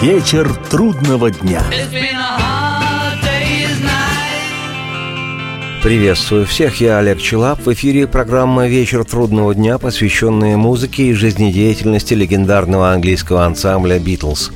Вечер трудного дня. Приветствую всех, я Олег Челап. В эфире программа «Вечер трудного дня», посвященная музыке и жизнедеятельности легендарного английского ансамбля «Битлз».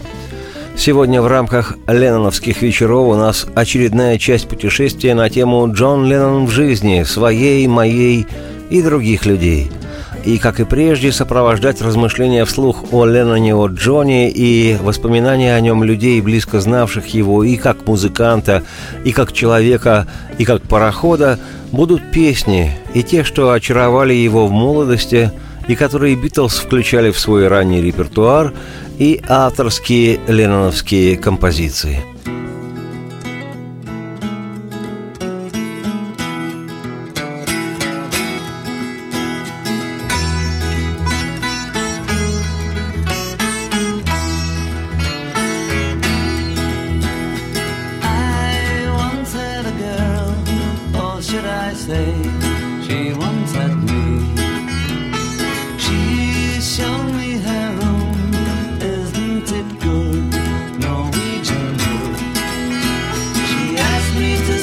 Сегодня в рамках Ленноновских вечеров у нас очередная часть путешествия на тему «Джон Леннон в жизни, своей, моей и других людей» – и, как и прежде, сопровождать размышления вслух о Ленноне, о Джоне и воспоминания о нем людей, близко знавших его и как музыканта, и как человека, и как парохода, будут песни, и те, что очаровали его в молодости, и которые Битлз включали в свой ранний репертуар, и авторские ленноновские композиции –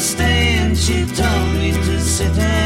understand. She told me to sit down.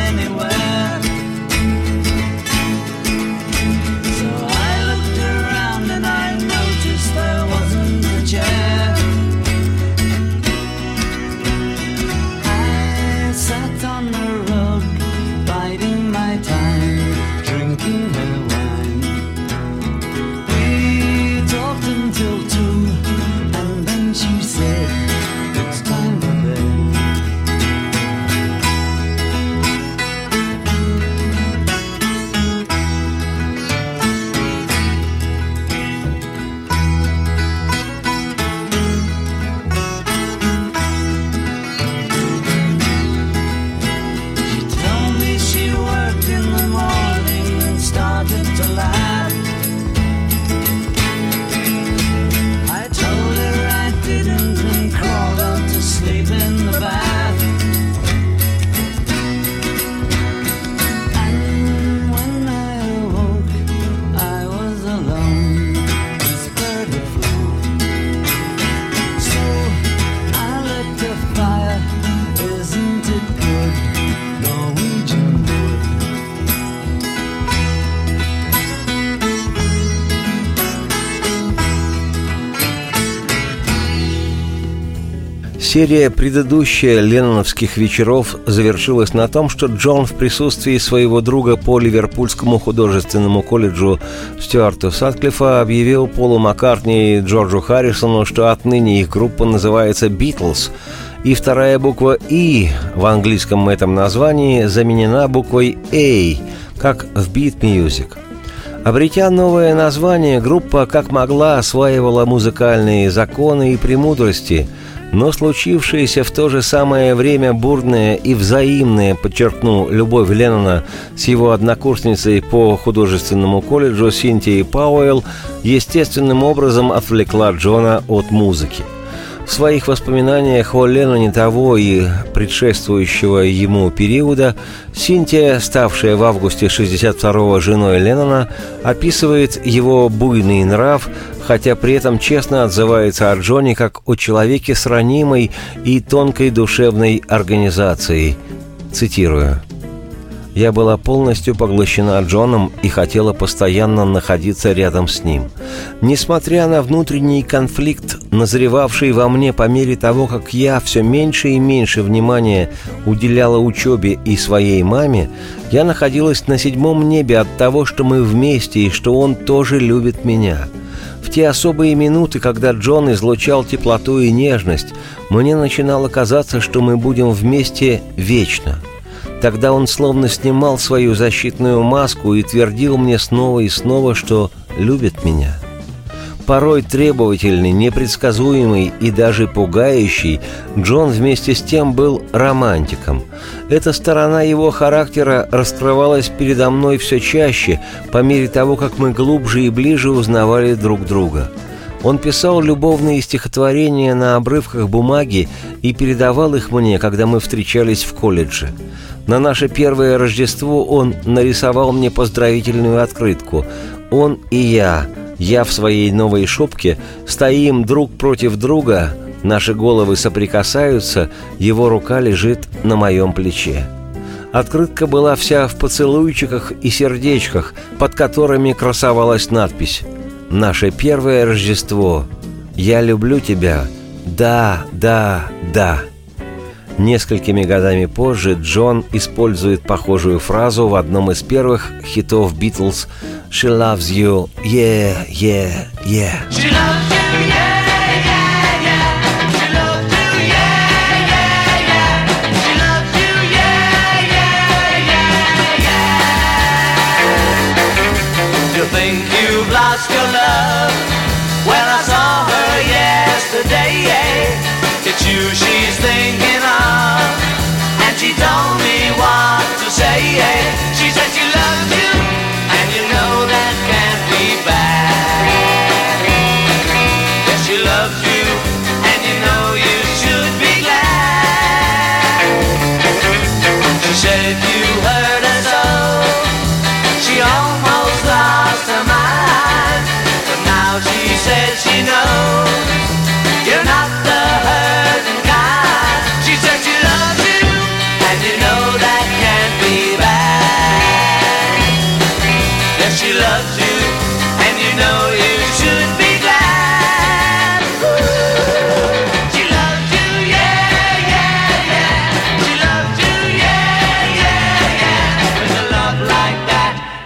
Серия предыдущая ленноновских вечеров завершилась на том, что Джон в присутствии своего друга по Ливерпульскому художественному колледжу Стюарту Сатклифа объявил Полу Маккартни и Джорджу Харрисону, что отныне их группа называется «Битлз», и вторая буква «И» в английском этом названии заменена буквой «A», как в «Beat Music». Обретя новое название, группа как могла осваивала музыкальные законы и премудрости – но случившееся в то же самое время бурное и взаимное, подчеркну, любовь Леннона с его однокурсницей по художественному колледжу Синтией Пауэлл естественным образом отвлекла Джона от музыки. В своих воспоминаниях о Ленноне того и предшествующего ему периода Синтия, ставшая в августе 62-го женой Леннона, описывает его буйный нрав, хотя при этом честно отзывается о Джоне как о человеке с ранимой и тонкой душевной организацией. Цитирую. Я была полностью поглощена Джоном и хотела постоянно находиться рядом с ним. Несмотря на внутренний конфликт, назревавший во мне по мере того, как я все меньше и меньше внимания уделяла учебе и своей маме, я находилась на седьмом небе от того, что мы вместе и что он тоже любит меня. В те особые минуты, когда Джон излучал теплоту и нежность, мне начинало казаться, что мы будем вместе вечно – Тогда он словно снимал свою защитную маску и твердил мне снова и снова, что любит меня. Порой требовательный, непредсказуемый и даже пугающий, Джон вместе с тем был романтиком. Эта сторона его характера раскрывалась передо мной все чаще, по мере того, как мы глубже и ближе узнавали друг друга. Он писал любовные стихотворения на обрывках бумаги и передавал их мне, когда мы встречались в колледже. На наше первое Рождество он нарисовал мне поздравительную открытку. Он и я, Я в своей новой шубке, стоим друг против друга, наши головы соприкасаются, его рука лежит на моем плече. Открытка была вся в поцелуйчиках и сердечках, под которыми красовалась надпись «Наше первое Рождество. Я люблю тебя. Да, да, да». Несколькими годами позже Джон использует похожую фразу в одном из первых хитов Битлз «She loves you, yeah, yeah, yeah». She loves you, yeah. you she's thinking what to say.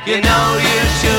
You know you should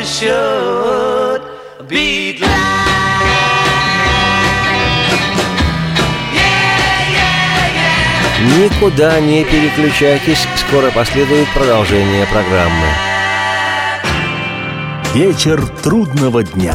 you should be glad. Никуда не переключайтесь, скоро последует продолжение программы. Вечер трудного дня.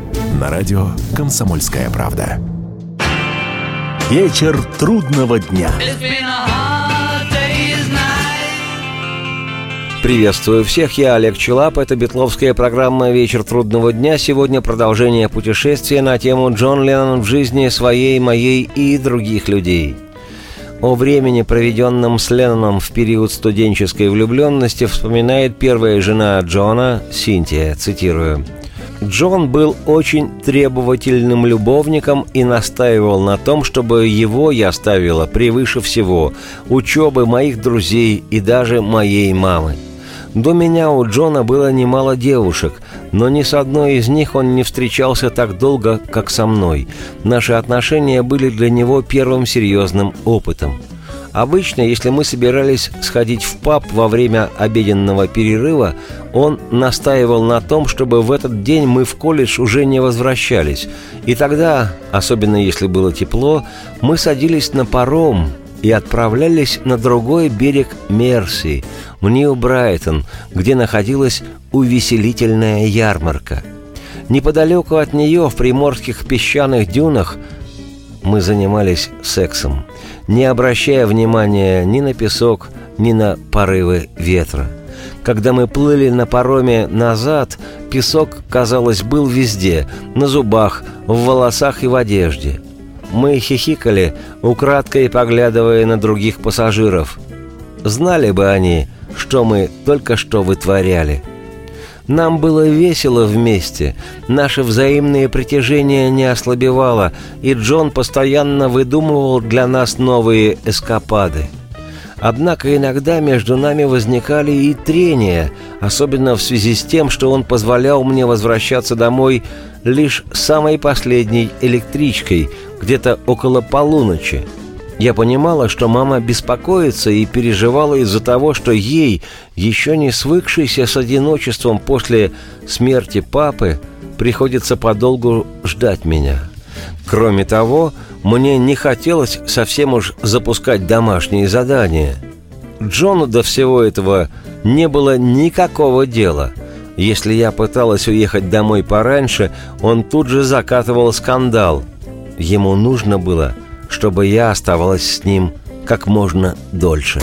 на радио «Комсомольская правда». Вечер трудного дня. Приветствую всех, я Олег Челап. Это битловская программа «Вечер трудного дня». Сегодня продолжение путешествия на тему Джон Леннон в жизни своей, моей и других людей. О времени, проведенном с Ленноном в период студенческой влюбленности, вспоминает первая жена Джона, Синтия, цитирую. Джон был очень требовательным любовником и настаивал на том, чтобы его я ставила превыше всего, учебы моих друзей и даже моей мамы. До меня у Джона было немало девушек, но ни с одной из них он не встречался так долго, как со мной. Наши отношения были для него первым серьезным опытом. Обычно, если мы собирались сходить в паб во время обеденного перерыва, он настаивал на том, чтобы в этот день мы в колледж уже не возвращались. И тогда, особенно если было тепло, мы садились на паром и отправлялись на другой берег Мерси, в Нью-Брайтон, где находилась увеселительная ярмарка. Неподалеку от нее, в приморских песчаных дюнах, мы занимались сексом, не обращая внимания ни на песок, ни на порывы ветра. Когда мы плыли на пароме назад, песок, казалось, был везде, на зубах, в волосах и в одежде. мы хихикали, украдкой поглядывая на других пассажиров. Знали бы они, что мы только что вытворяли. Нам было весело вместе, наше взаимное притяжение не ослабевало, и Джон постоянно выдумывал для нас новые эскапады. Однако иногда между нами возникали и трения, особенно в связи с тем, что он позволял мне возвращаться домой лишь самой последней электричкой, где-то около полуночи. Я понимала, что мама беспокоится и переживала из-за того, что ей, еще не свыкшейся с одиночеством после смерти папы, приходится подолгу ждать меня. Кроме того, мне не хотелось совсем уж запускать домашние задания. Джону до всего этого не было никакого дела. Если я пыталась уехать домой пораньше, он тут же закатывал скандал. Ему нужно было, чтобы я оставалась с ним как можно дольше.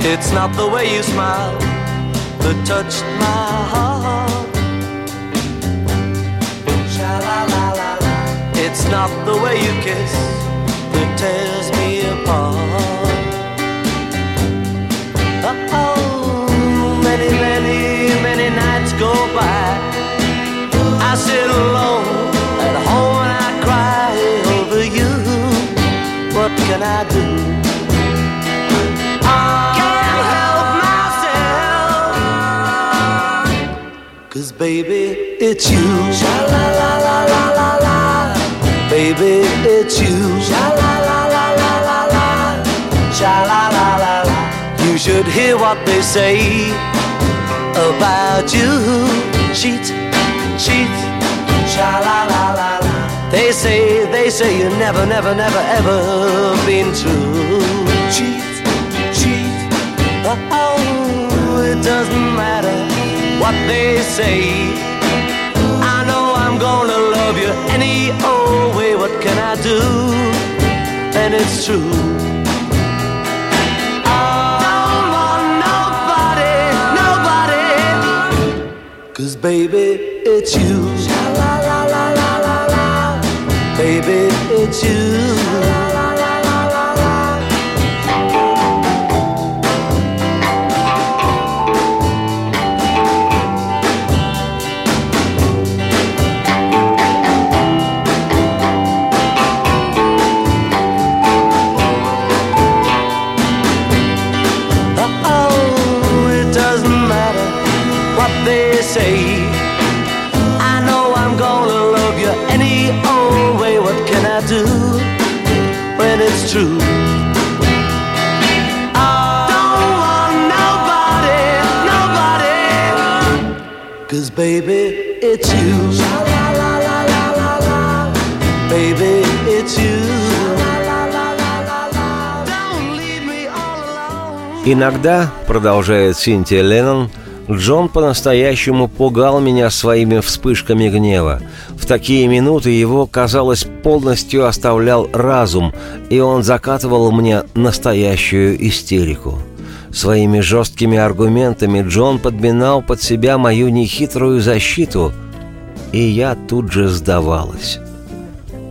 It's not the way you smile that touched my heart. It's not the way you kiss that tears me apart. Can I do? I Can't help myself. Cause baby, it's you. Sha la la la la la. Baby, it's you. Sha la la la la la. Sha la la la la. You should hear what they say about you. Cheat, cheat. Sha la la la la. They say, they say you never, never, never, ever been true. Cheat, cheat. Oh, it doesn't matter what they say. I know I'm gonna love you any old way. What can I do? And it's true. Cause baby, it's you forbid you. It's you. Иногда, продолжает Синтия Леннон, Джон по-настоящему пугал меня своими вспышками гнева. В такие минуты его, казалось, полностью оставлял разум, и он закатывал мне настоящую истерику. Своими жесткими аргументами Джон подминал под себя мою нехитрую защиту, и я тут же сдавалась.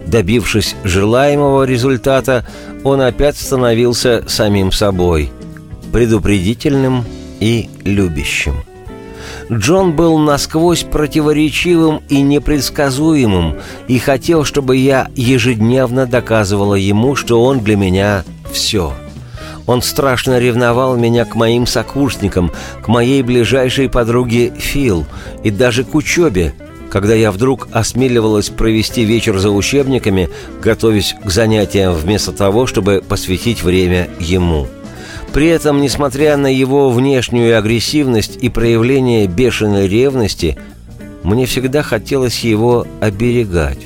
Добившись желаемого результата, он опять становился самим собой, предупредительным и любящим. Джон был насквозь противоречивым и непредсказуемым и хотел, чтобы я ежедневно доказывала ему, что он для меня все. Он страшно ревновал меня к моим сокурсникам, к моей ближайшей подруге Фил и даже к учебе, когда я вдруг осмеливалась провести вечер за учебниками, готовясь к занятиям вместо того, чтобы посвятить время ему. При этом, несмотря на его внешнюю агрессивность и проявление бешеной ревности, мне всегда хотелось его оберегать.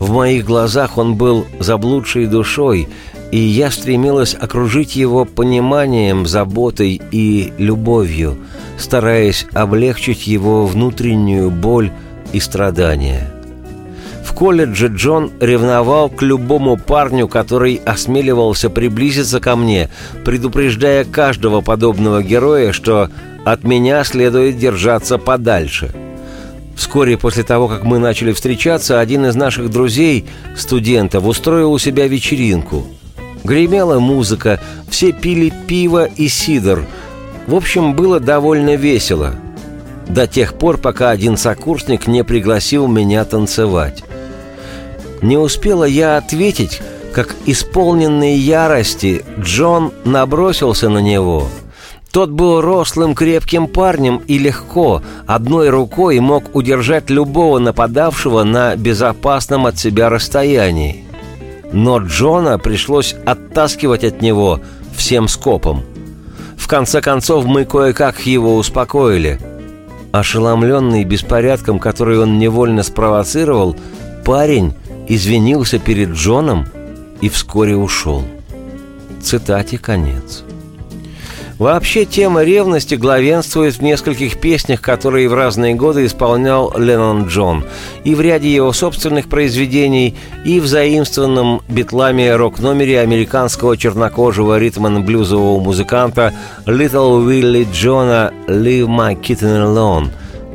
В моих глазах он был заблудшей душой, и я стремилась окружить его пониманием, заботой и любовью, стараясь облегчить его внутреннюю боль и страдания. В колледже Джон ревновал к любому парню, который осмеливался приблизиться ко мне, предупреждая каждого подобного героя, что от меня следует держаться подальше. Вскоре после того, как мы начали встречаться, один из наших друзей, студентов, устроил у себя вечеринку. Гремела музыка, все пили пиво и сидр. В общем, было довольно весело. До тех пор, пока один сокурсник не пригласил меня танцевать. Не успела я ответить, как исполненный ярости Джон набросился на него. Тот был рослым крепким парнем и легко, одной рукой мог удержать любого нападавшего на безопасном от себя расстоянии. Но Джона пришлось оттаскивать от него всем скопом. В конце концов мы кое-как его успокоили. Ошеломленный беспорядком, который он невольно спровоцировал, парень извинился перед Джоном и вскоре ушел. Цитате конец. Вообще тема ревности главенствует в нескольких песнях, которые в разные годы исполнял Леннон Джон, и в ряде его собственных произведений, и в заимствованном битлами рок-номере американского чернокожего ритм-блюзового музыканта Little Willie Джона «Leave my kitten alone»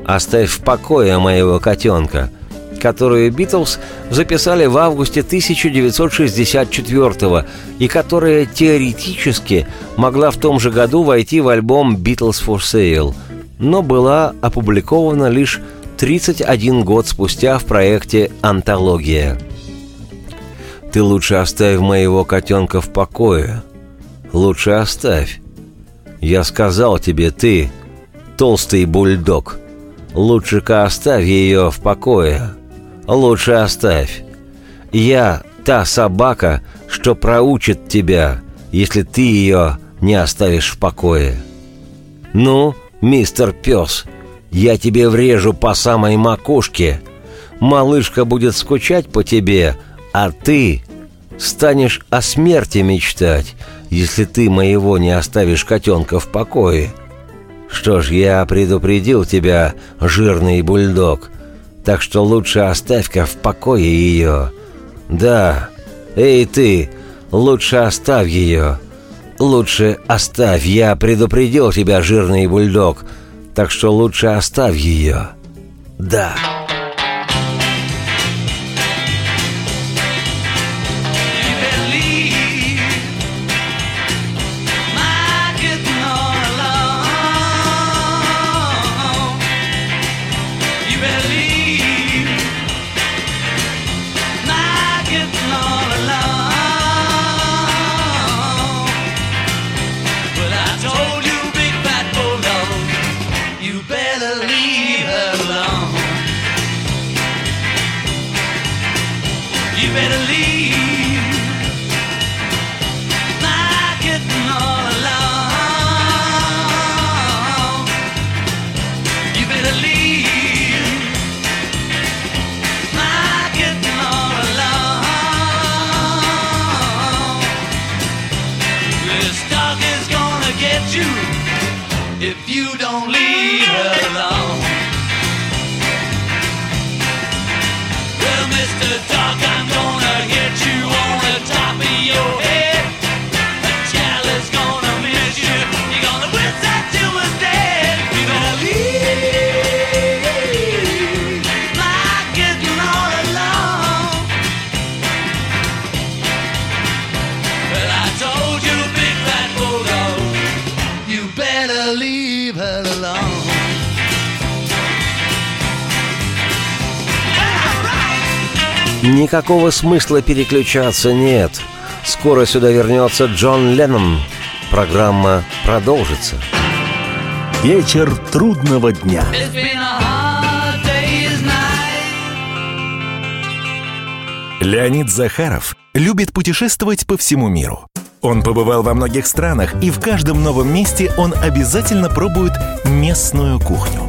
«Оставь в покое моего котенка», которую Битлз записали в августе 1964 и которая теоретически могла в том же году войти в альбом «Beatles for Sale», но была опубликована лишь 31 год спустя в проекте «Антология». «Ты лучше оставь моего котенка в покое. Лучше оставь. Я сказал тебе, ты, толстый бульдог, лучше-ка оставь ее в покое» лучше оставь. Я та собака, что проучит тебя, если ты ее не оставишь в покое. Ну, мистер пес, я тебе врежу по самой макушке. Малышка будет скучать по тебе, а ты станешь о смерти мечтать, если ты моего не оставишь котенка в покое. Что ж, я предупредил тебя, жирный бульдог, так что лучше оставь-ка в покое ее. Да, эй ты, лучше оставь ее. Лучше оставь, я предупредил тебя, жирный бульдог, так что лучше оставь ее. Да. Никакого смысла переключаться нет. Скоро сюда вернется Джон Леннон. Программа продолжится. Вечер трудного дня. Леонид Захаров любит путешествовать по всему миру. Он побывал во многих странах, и в каждом новом месте он обязательно пробует местную кухню –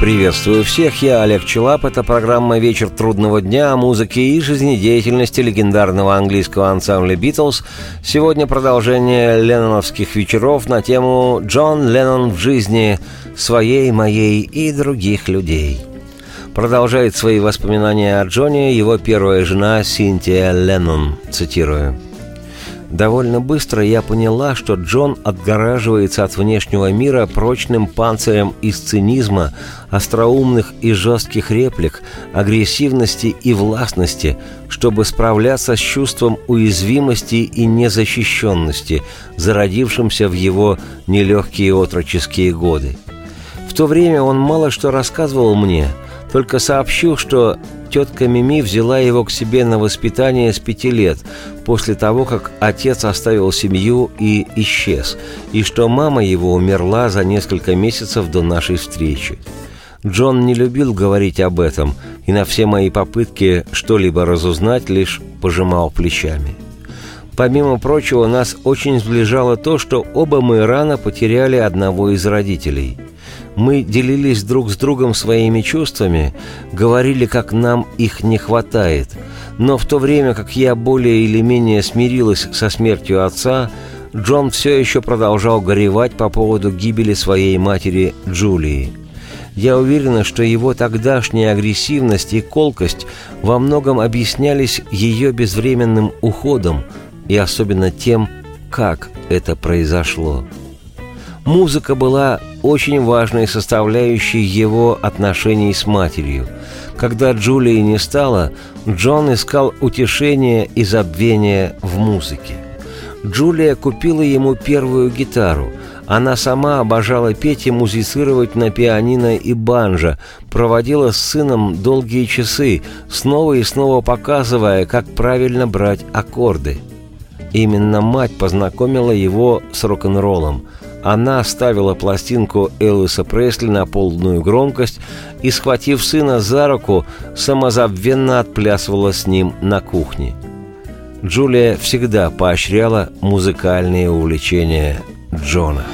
Приветствую всех, я Олег Челап. Это программа «Вечер трудного дня» о музыке и жизнедеятельности легендарного английского ансамбля «Битлз». Сегодня продолжение ленноновских вечеров на тему «Джон Леннон в жизни своей, моей и других людей». Продолжает свои воспоминания о Джоне его первая жена Синтия Леннон, цитирую. Довольно быстро я поняла, что Джон отгораживается от внешнего мира прочным панцирем из цинизма, остроумных и жестких реплик, агрессивности и властности, чтобы справляться с чувством уязвимости и незащищенности, зародившимся в его нелегкие отроческие годы. В то время он мало что рассказывал мне, только сообщил, что тетка Мими взяла его к себе на воспитание с пяти лет, после того, как отец оставил семью и исчез, и что мама его умерла за несколько месяцев до нашей встречи. Джон не любил говорить об этом, и на все мои попытки что-либо разузнать лишь пожимал плечами. Помимо прочего, нас очень сближало то, что оба мы рано потеряли одного из родителей – мы делились друг с другом своими чувствами, говорили, как нам их не хватает. Но в то время, как я более или менее смирилась со смертью отца, Джон все еще продолжал горевать по поводу гибели своей матери Джулии. Я уверена, что его тогдашняя агрессивность и колкость во многом объяснялись ее безвременным уходом и особенно тем, как это произошло. Музыка была очень важной составляющей его отношений с матерью. Когда Джулии не стало, Джон искал утешения и забвения в музыке. Джулия купила ему первую гитару. Она сама обожала петь и музицировать на пианино и банджо, проводила с сыном долгие часы, снова и снова показывая, как правильно брать аккорды. Именно мать познакомила его с рок-н-роллом – она ставила пластинку Элвиса Пресли на полную громкость и, схватив сына за руку, самозабвенно отплясывала с ним на кухне. Джулия всегда поощряла музыкальные увлечения Джона.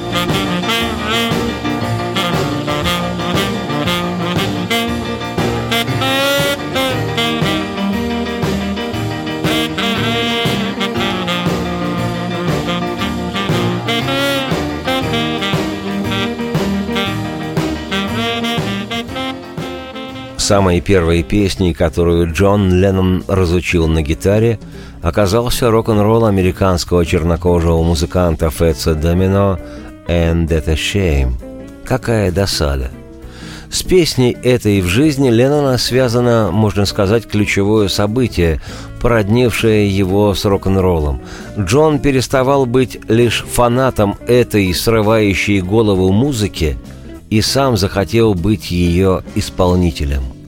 Самой первой песней, которую Джон Леннон разучил на гитаре, оказался рок-н-ролл американского чернокожего музыканта Фетса Домино «And That a Shame». Какая досада! С песней этой в жизни Леннона связано, можно сказать, ключевое событие, породнившее его с рок-н-роллом. Джон переставал быть лишь фанатом этой срывающей голову музыки и сам захотел быть ее исполнителем –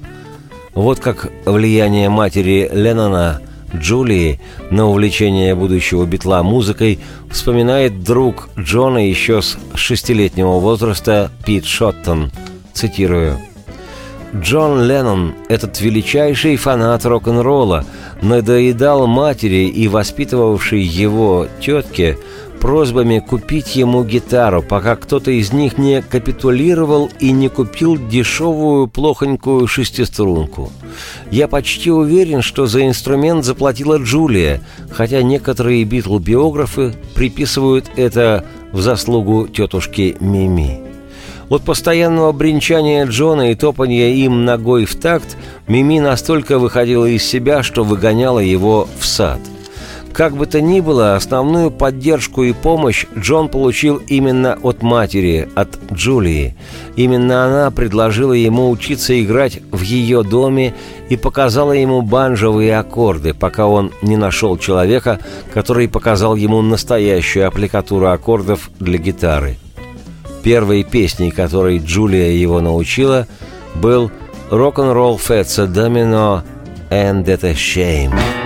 вот как влияние матери Леннона, Джулии, на увлечение будущего битла музыкой вспоминает друг Джона еще с шестилетнего возраста Пит Шоттон. Цитирую. Джон Леннон, этот величайший фанат рок-н-ролла, надоедал матери и воспитывавшей его тетке просьбами купить ему гитару, пока кто-то из них не капитулировал и не купил дешевую плохонькую шестиструнку. Я почти уверен, что за инструмент заплатила Джулия, хотя некоторые битл-биографы приписывают это в заслугу тетушки Мими. От постоянного бренчания Джона и топания им ногой в такт Мими настолько выходила из себя, что выгоняла его в сад. Как бы то ни было, основную поддержку и помощь Джон получил именно от матери, от Джулии. Именно она предложила ему учиться играть в ее доме и показала ему банжовые аккорды, пока он не нашел человека, который показал ему настоящую аппликатуру аккордов для гитары. Первой песней, которой Джулия его научила, был «Рок-н-ролл Фетса Домино and That a Shame».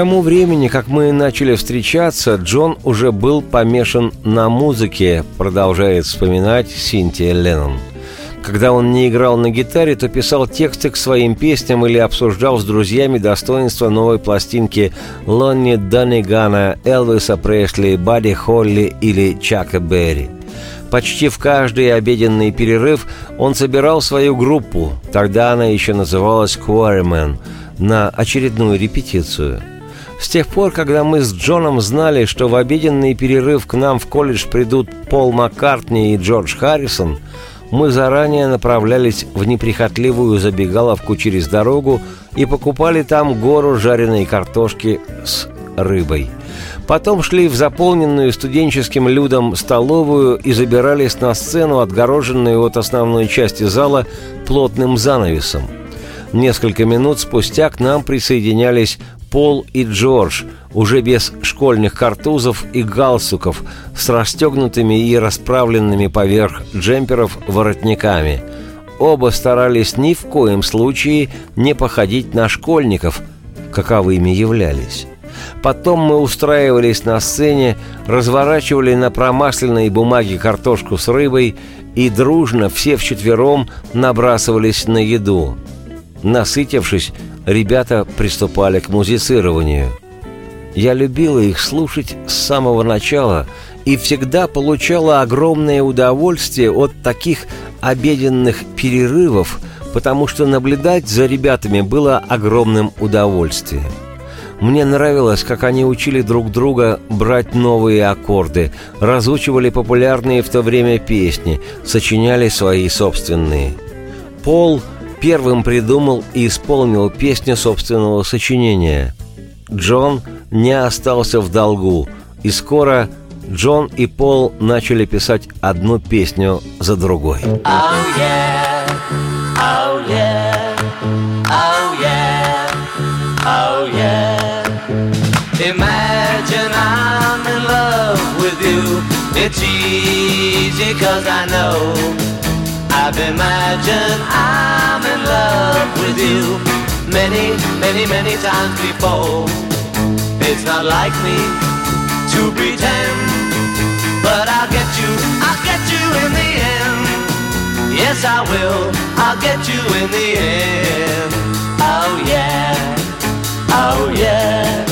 Тому времени, как мы начали встречаться, Джон уже был помешан на музыке, продолжает вспоминать Синтия Леннон. Когда он не играл на гитаре, то писал тексты к своим песням или обсуждал с друзьями достоинства новой пластинки Лонни Даннигана, Элвиса Пресли, Бадди Холли или Чака Берри. Почти в каждый обеденный перерыв он собирал свою группу, тогда она еще называлась Quarrymen, на очередную репетицию – с тех пор, когда мы с Джоном знали, что в обеденный перерыв к нам в колледж придут Пол Маккартни и Джордж Харрисон, мы заранее направлялись в неприхотливую забегаловку через дорогу и покупали там гору жареной картошки с рыбой. Потом шли в заполненную студенческим людом столовую и забирались на сцену, отгороженную от основной части зала плотным занавесом. Несколько минут спустя к нам присоединялись Пол и Джордж, уже без школьных картузов и галстуков, с расстегнутыми и расправленными поверх джемперов воротниками. Оба старались ни в коем случае не походить на школьников, каковыми являлись. Потом мы устраивались на сцене, разворачивали на промасленной бумаге картошку с рыбой и дружно все вчетвером набрасывались на еду. Насытившись, ребята приступали к музицированию. Я любила их слушать с самого начала и всегда получала огромное удовольствие от таких обеденных перерывов, потому что наблюдать за ребятами было огромным удовольствием. Мне нравилось, как они учили друг друга брать новые аккорды, разучивали популярные в то время песни, сочиняли свои собственные. Пол – первым придумал и исполнил песню собственного сочинения. Джон не остался в долгу, и скоро Джон и Пол начали писать одну песню за другой. Oh, yeah. Oh, yeah. Oh, yeah. Oh, yeah. Imagine I'm in love with you. It's easy cause I know I've imagined I'm in love with you many, many, many times before. It's not like me to pretend, but I'll get you, I'll get you in the end. Yes, I will, I'll get you in the end. Oh yeah, oh yeah.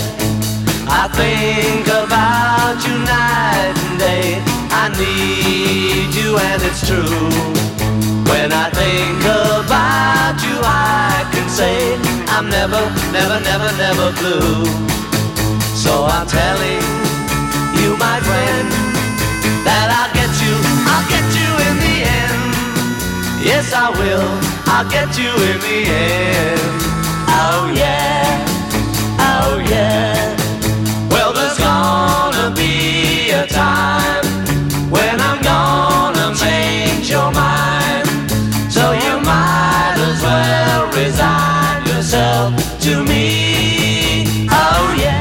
I think about you night and day. I need you and it's true. When I think about you, I can say I'm never, never, never, never blue. So I'm telling you, my friend, that I'll get you, I'll get you in the end. Yes, I will, I'll get you in the end. Oh yeah,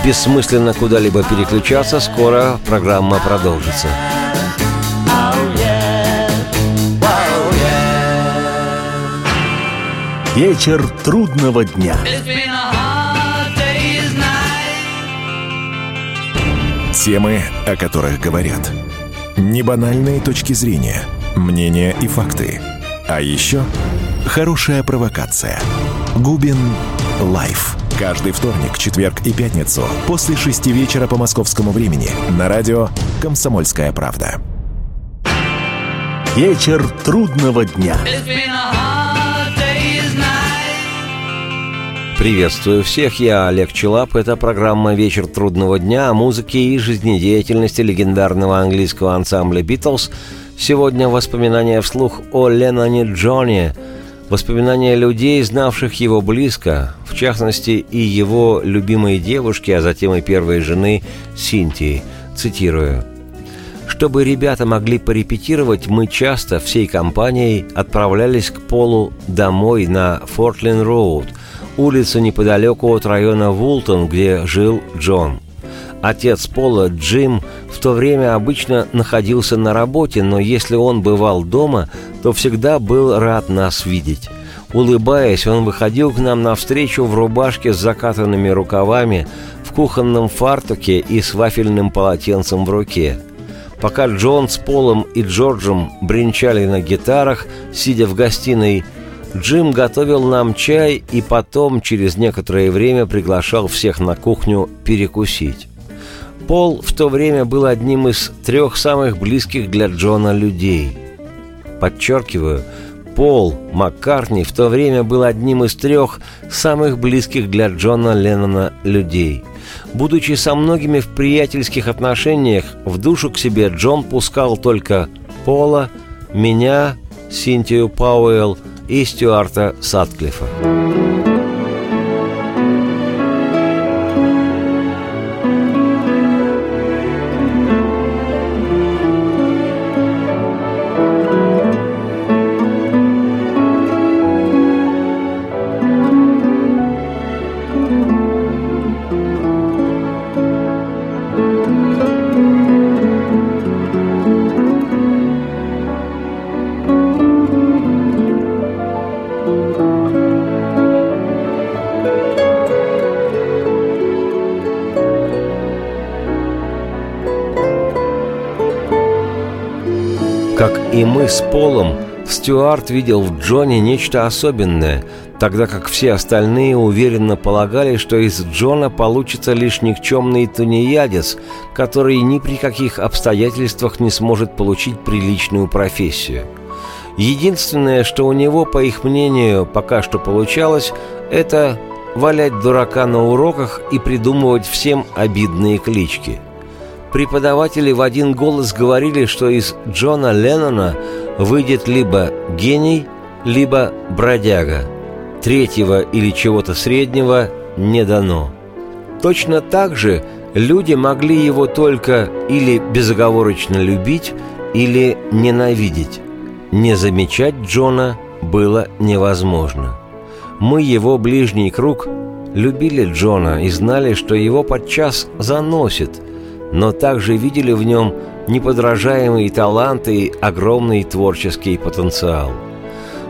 Бессмысленно куда-либо переключаться, скоро программа продолжится. Вечер трудного дня. Темы, о которых говорят. Небанальные точки зрения, мнения и факты. А еще хорошая провокация. Губин Life. Каждый вторник, четверг и пятницу после шести вечера по московскому времени на радио «Комсомольская правда». Вечер трудного дня. Приветствую всех, я Олег Челап. Это программа «Вечер трудного дня» о музыке и жизнедеятельности легендарного английского ансамбля «Битлз». Сегодня воспоминания вслух о Ленноне Джоне – Воспоминания людей, знавших его близко, в частности и его любимой девушки, а затем и первой жены Синтии, цитирую. Чтобы ребята могли порепетировать, мы часто всей компанией отправлялись к Полу домой на Фортлин-Роуд, улицу неподалеку от района Вултон, где жил Джон. Отец Пола, Джим, в то время обычно находился на работе, но если он бывал дома, то всегда был рад нас видеть. Улыбаясь, он выходил к нам навстречу в рубашке с закатанными рукавами, в кухонном фартуке и с вафельным полотенцем в руке. Пока Джон с Полом и Джорджем бренчали на гитарах, сидя в гостиной, Джим готовил нам чай и потом, через некоторое время, приглашал всех на кухню перекусить. Пол в то время был одним из трех самых близких для Джона людей. Подчеркиваю, Пол Маккартни в то время был одним из трех самых близких для Джона Леннона людей. Будучи со многими в приятельских отношениях, в душу к себе Джон пускал только Пола, меня, Синтию Пауэлл и Стюарта Сатклифа. И мы с Полом Стюарт видел в Джоне нечто особенное, тогда как все остальные уверенно полагали, что из Джона получится лишь никчемный тунеядец, который ни при каких обстоятельствах не сможет получить приличную профессию. Единственное, что у него, по их мнению, пока что получалось, это валять дурака на уроках и придумывать всем обидные клички – Преподаватели в один голос говорили, что из Джона Леннона выйдет либо гений, либо бродяга. Третьего или чего-то среднего не дано. Точно так же люди могли его только или безоговорочно любить, или ненавидеть. Не замечать Джона было невозможно. Мы, его ближний круг, любили Джона и знали, что его подчас заносит – но также видели в нем неподражаемые таланты и огромный творческий потенциал.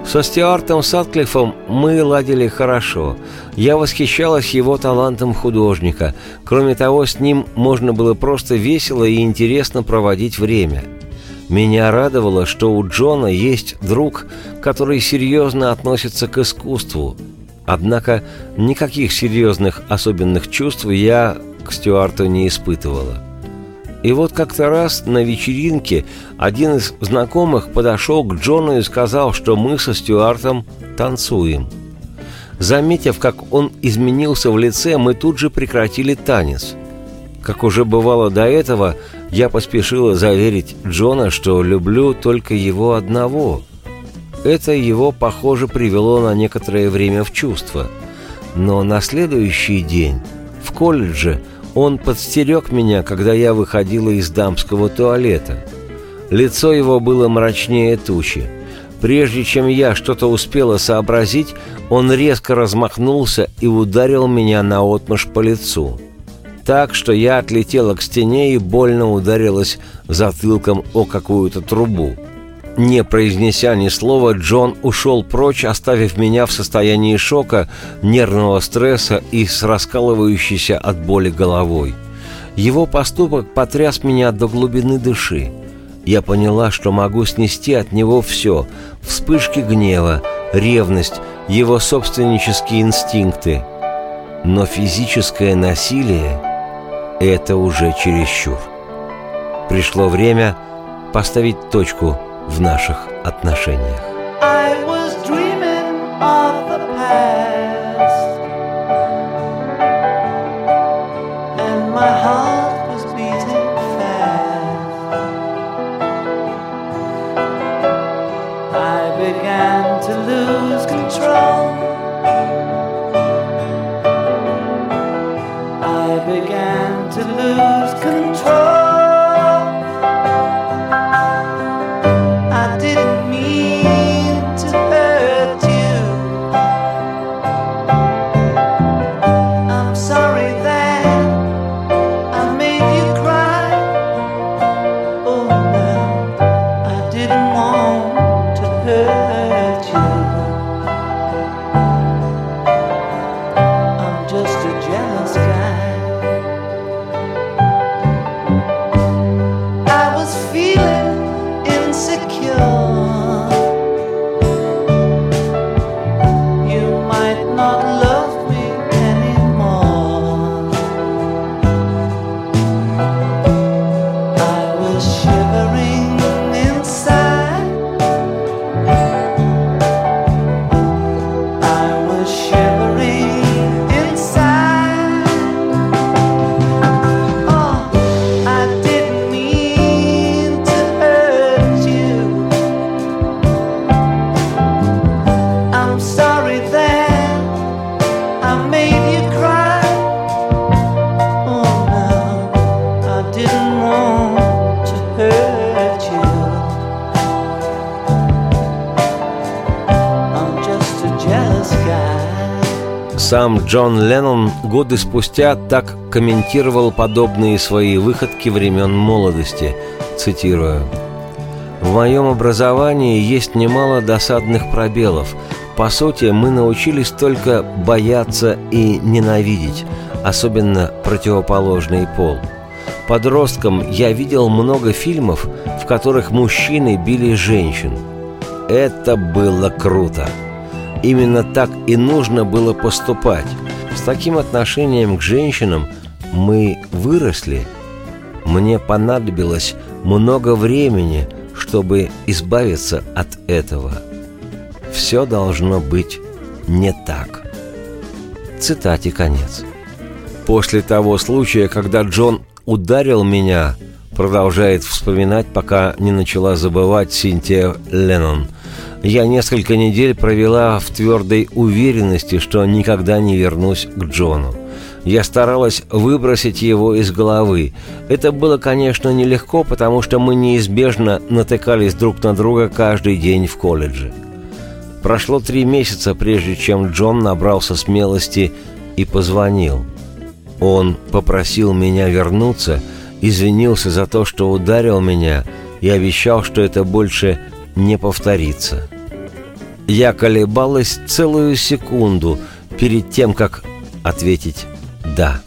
Со Стюартом Сатклиффом мы ладили хорошо. Я восхищалась его талантом художника. Кроме того, с ним можно было просто весело и интересно проводить время. Меня радовало, что у Джона есть друг, который серьезно относится к искусству. Однако никаких серьезных особенных чувств я к Стюарту не испытывала. И вот как-то раз на вечеринке один из знакомых подошел к Джону и сказал, что мы со Стюартом танцуем. Заметив, как он изменился в лице, мы тут же прекратили танец. Как уже бывало до этого, я поспешила заверить Джона, что люблю только его одного. Это его, похоже, привело на некоторое время в чувство. Но на следующий день в колледже – он подстерег меня, когда я выходила из дамского туалета. Лицо его было мрачнее тучи. Прежде чем я что-то успела сообразить, он резко размахнулся и ударил меня наотмашь по лицу. Так, что я отлетела к стене и больно ударилась затылком о какую-то трубу. Не произнеся ни слова, Джон ушел прочь, оставив меня в состоянии шока, нервного стресса и с раскалывающейся от боли головой. Его поступок потряс меня до глубины души. Я поняла, что могу снести от него все – вспышки гнева, ревность, его собственнические инстинкты. Но физическое насилие – это уже чересчур. Пришло время поставить точку – в наших отношениях. I was dreaming of Джон Леннон годы спустя так комментировал подобные свои выходки времен молодости, цитирую. «В моем образовании есть немало досадных пробелов. По сути, мы научились только бояться и ненавидеть, особенно противоположный пол. Подростком я видел много фильмов, в которых мужчины били женщин. Это было круто. Именно так и нужно было поступать. С таким отношением к женщинам мы выросли. Мне понадобилось много времени, чтобы избавиться от этого. Все должно быть не так. Цитате конец. После того случая, когда Джон ударил меня, продолжает вспоминать, пока не начала забывать Синтия Леннон. Я несколько недель провела в твердой уверенности, что никогда не вернусь к Джону. Я старалась выбросить его из головы. Это было, конечно, нелегко, потому что мы неизбежно натыкались друг на друга каждый день в колледже. Прошло три месяца, прежде чем Джон набрался смелости и позвонил. Он попросил меня вернуться, извинился за то, что ударил меня, и обещал, что это больше не повторится. Я колебалась целую секунду перед тем, как ответить «да».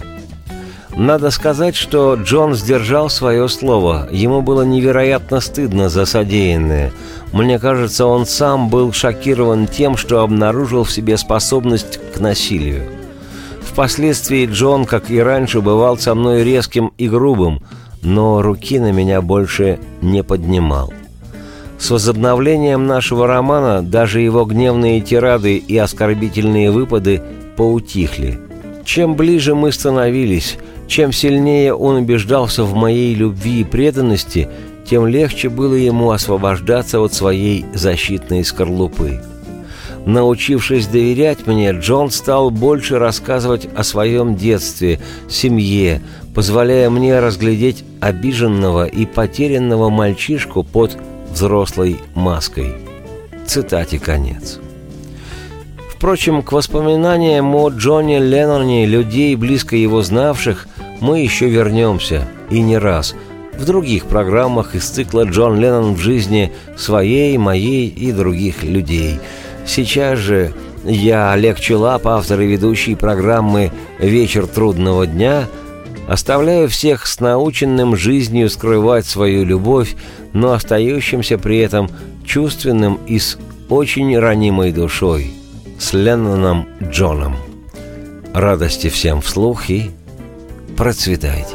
Надо сказать, что Джон сдержал свое слово. Ему было невероятно стыдно за содеянное. Мне кажется, он сам был шокирован тем, что обнаружил в себе способность к насилию. Впоследствии Джон, как и раньше, бывал со мной резким и грубым, но руки на меня больше не поднимал. С возобновлением нашего романа даже его гневные тирады и оскорбительные выпады поутихли. Чем ближе мы становились, чем сильнее он убеждался в моей любви и преданности, тем легче было ему освобождаться от своей защитной скорлупы. Научившись доверять мне, Джон стал больше рассказывать о своем детстве, семье, позволяя мне разглядеть обиженного и потерянного мальчишку под взрослой маской. Цитате конец. Впрочем, к воспоминаниям о Джоне Ленноне, людей, близко его знавших, мы еще вернемся, и не раз, в других программах из цикла «Джон Леннон в жизни своей, моей и других людей». Сейчас же я, Олег Челап, автор и ведущий программы «Вечер трудного дня», оставляю всех с наученным жизнью скрывать свою любовь, но остающимся при этом чувственным и с очень ранимой душой, с Ленноном Джоном. Радости всем вслух и процветайте.